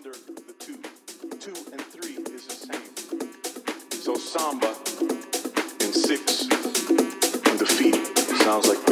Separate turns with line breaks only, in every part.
under the two. Two and three is the same. So samba in six and undefeated sounds like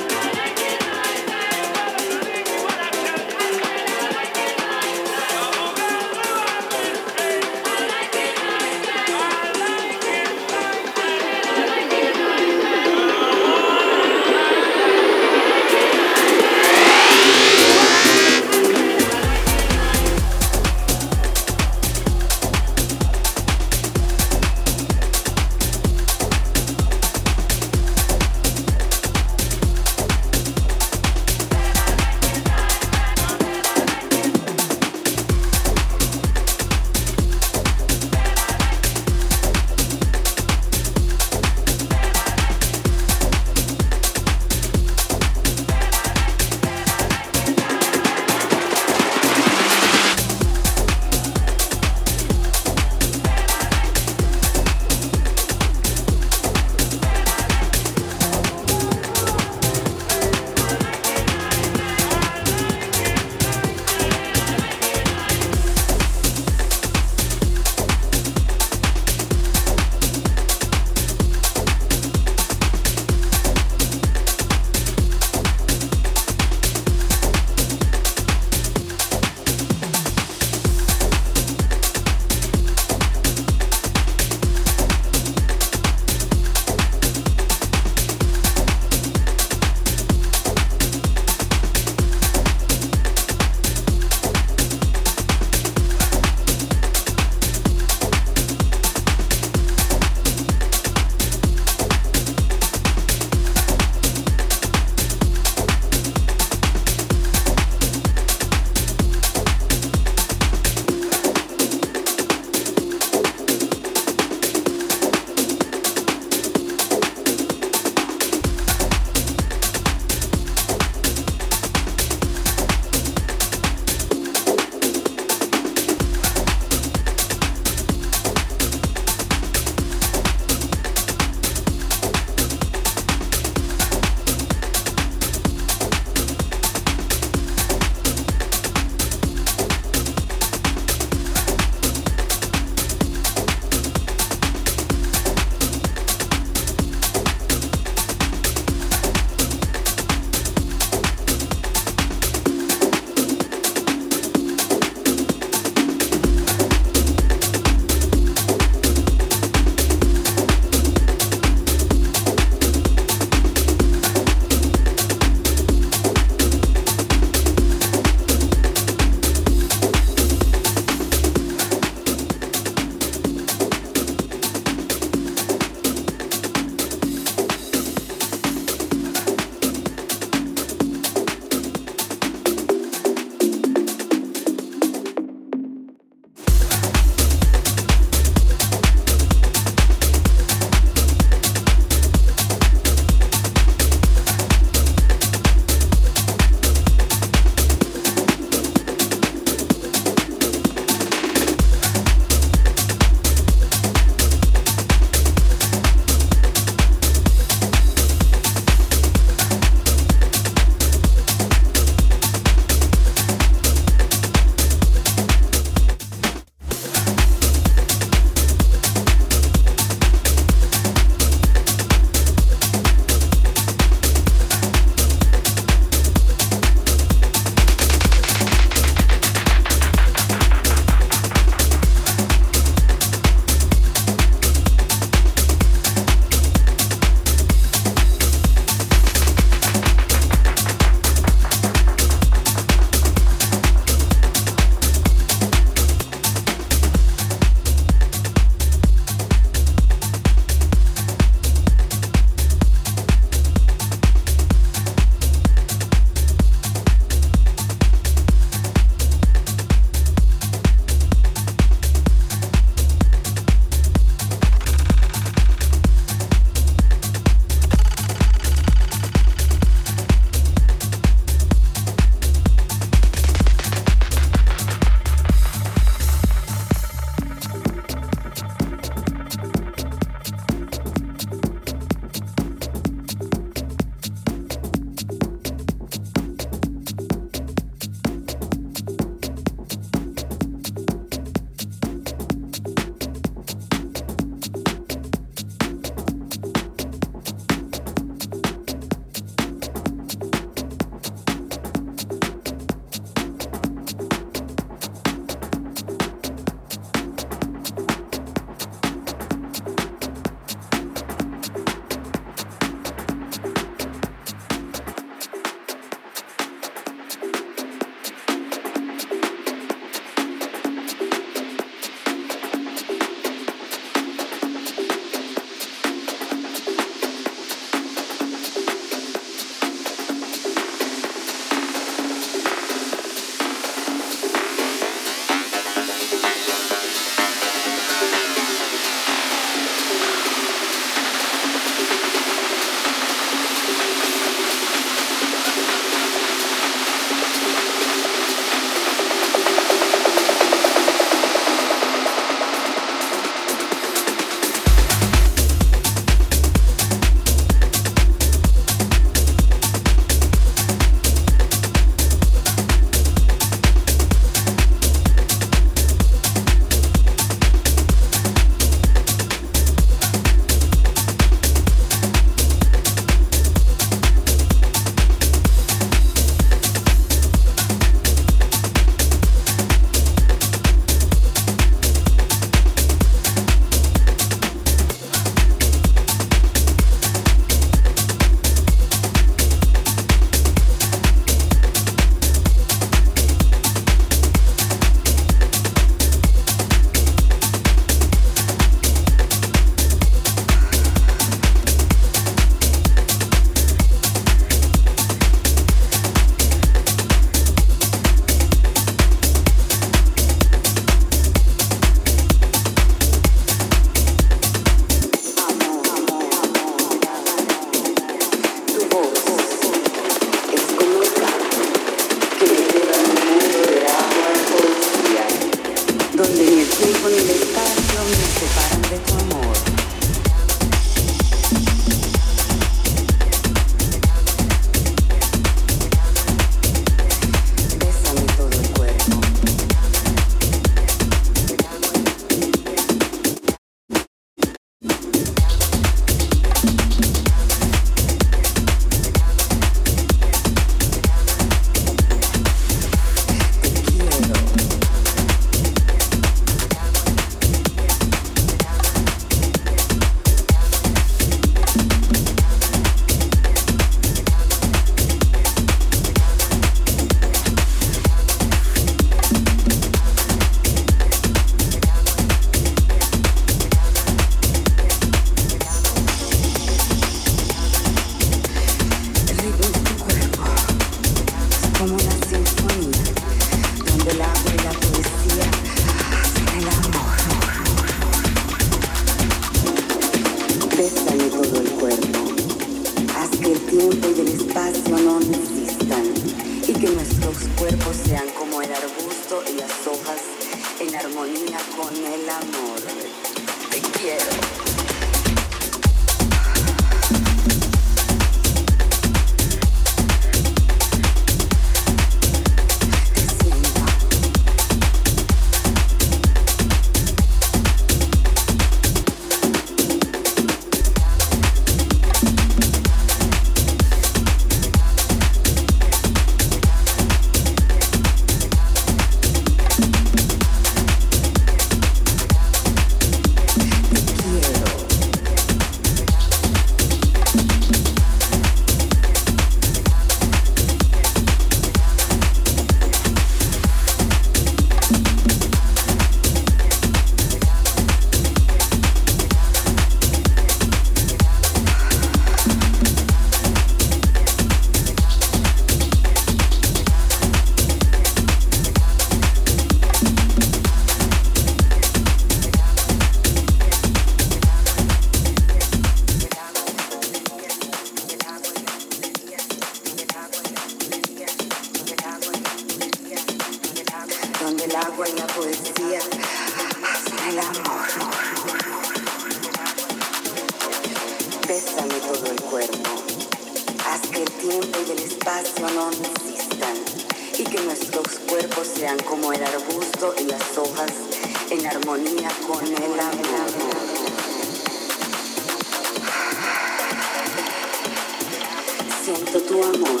amor,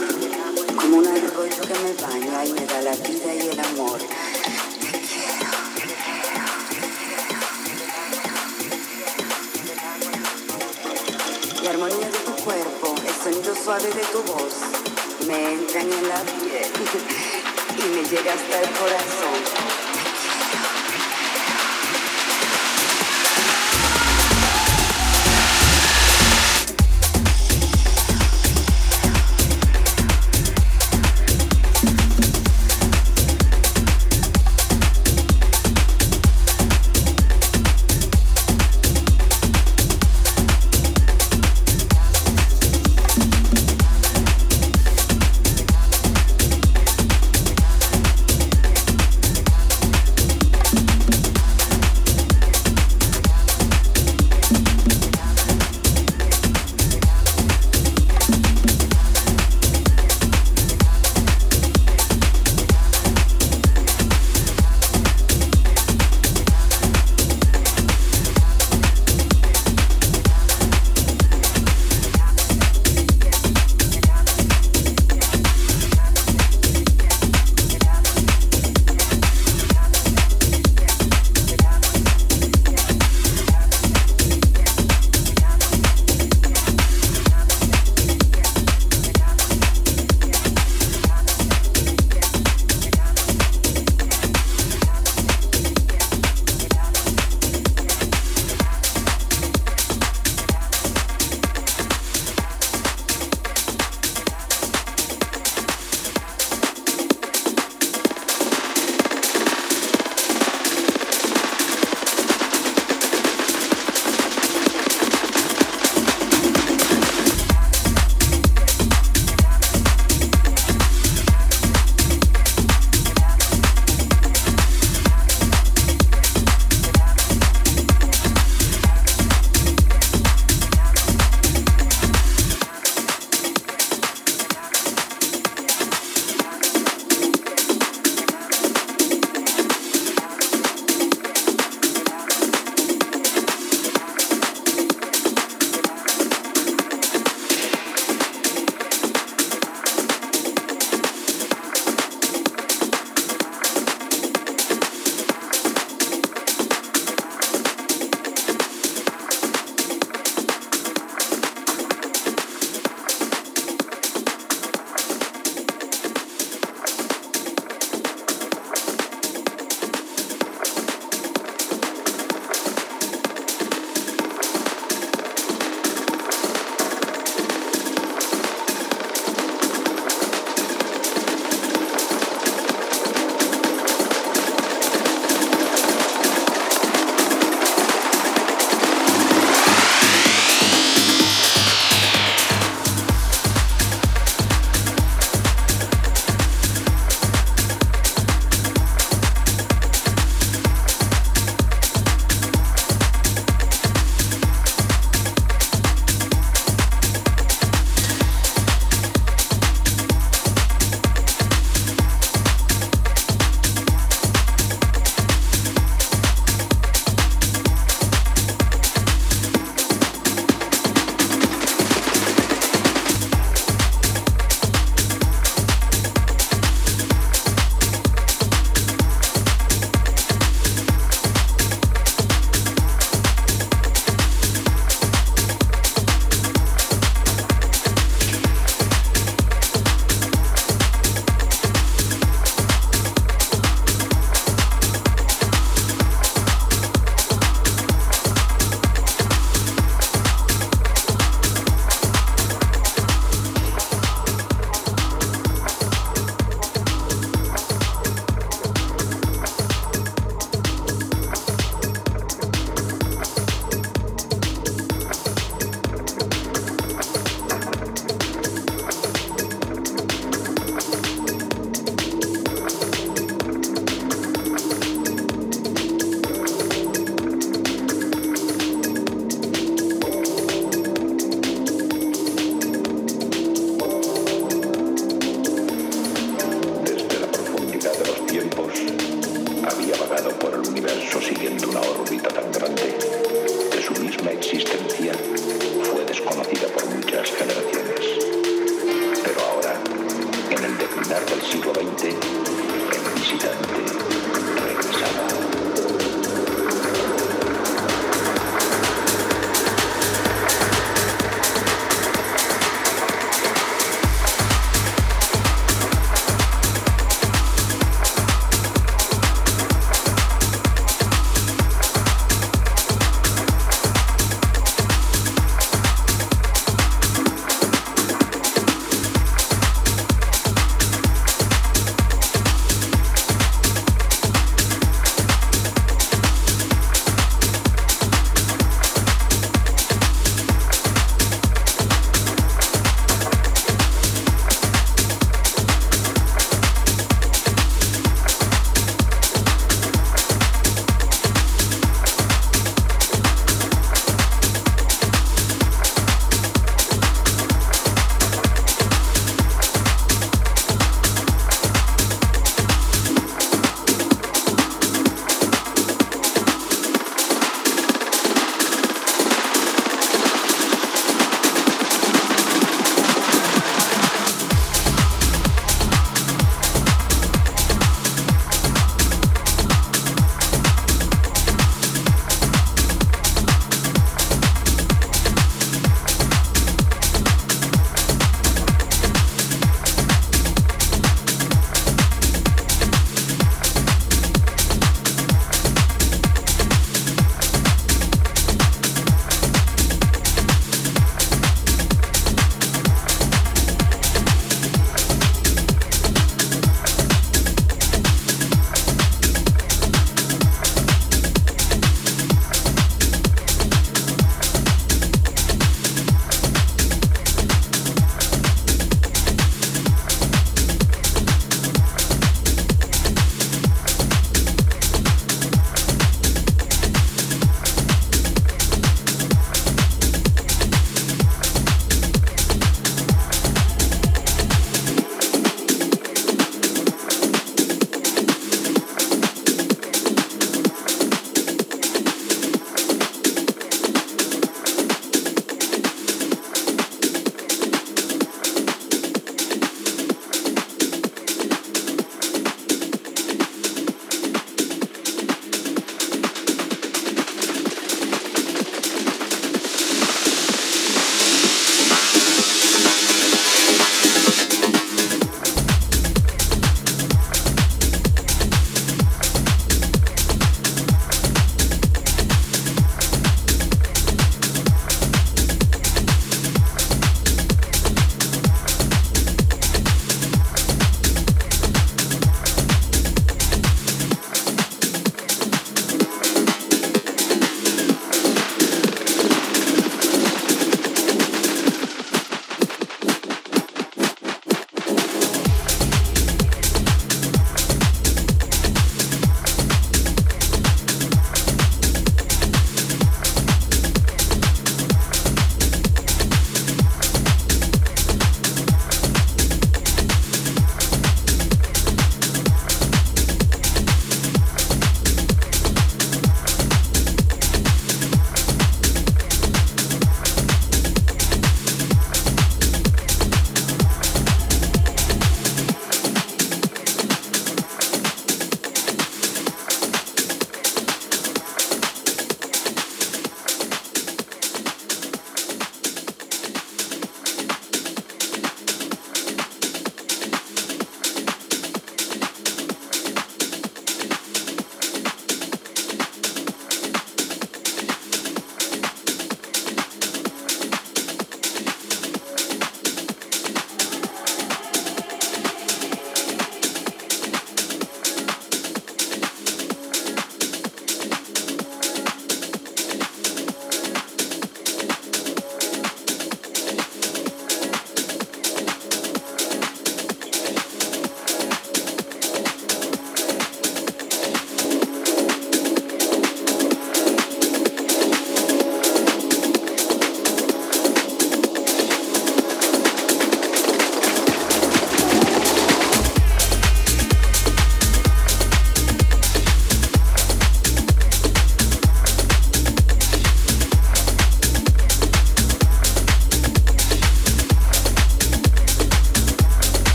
como un arroyo que me baña y me da la vida y el amor. La armonía de tu cuerpo, el sonido suave de tu voz, me entran en la piel y me llega hasta el corazón.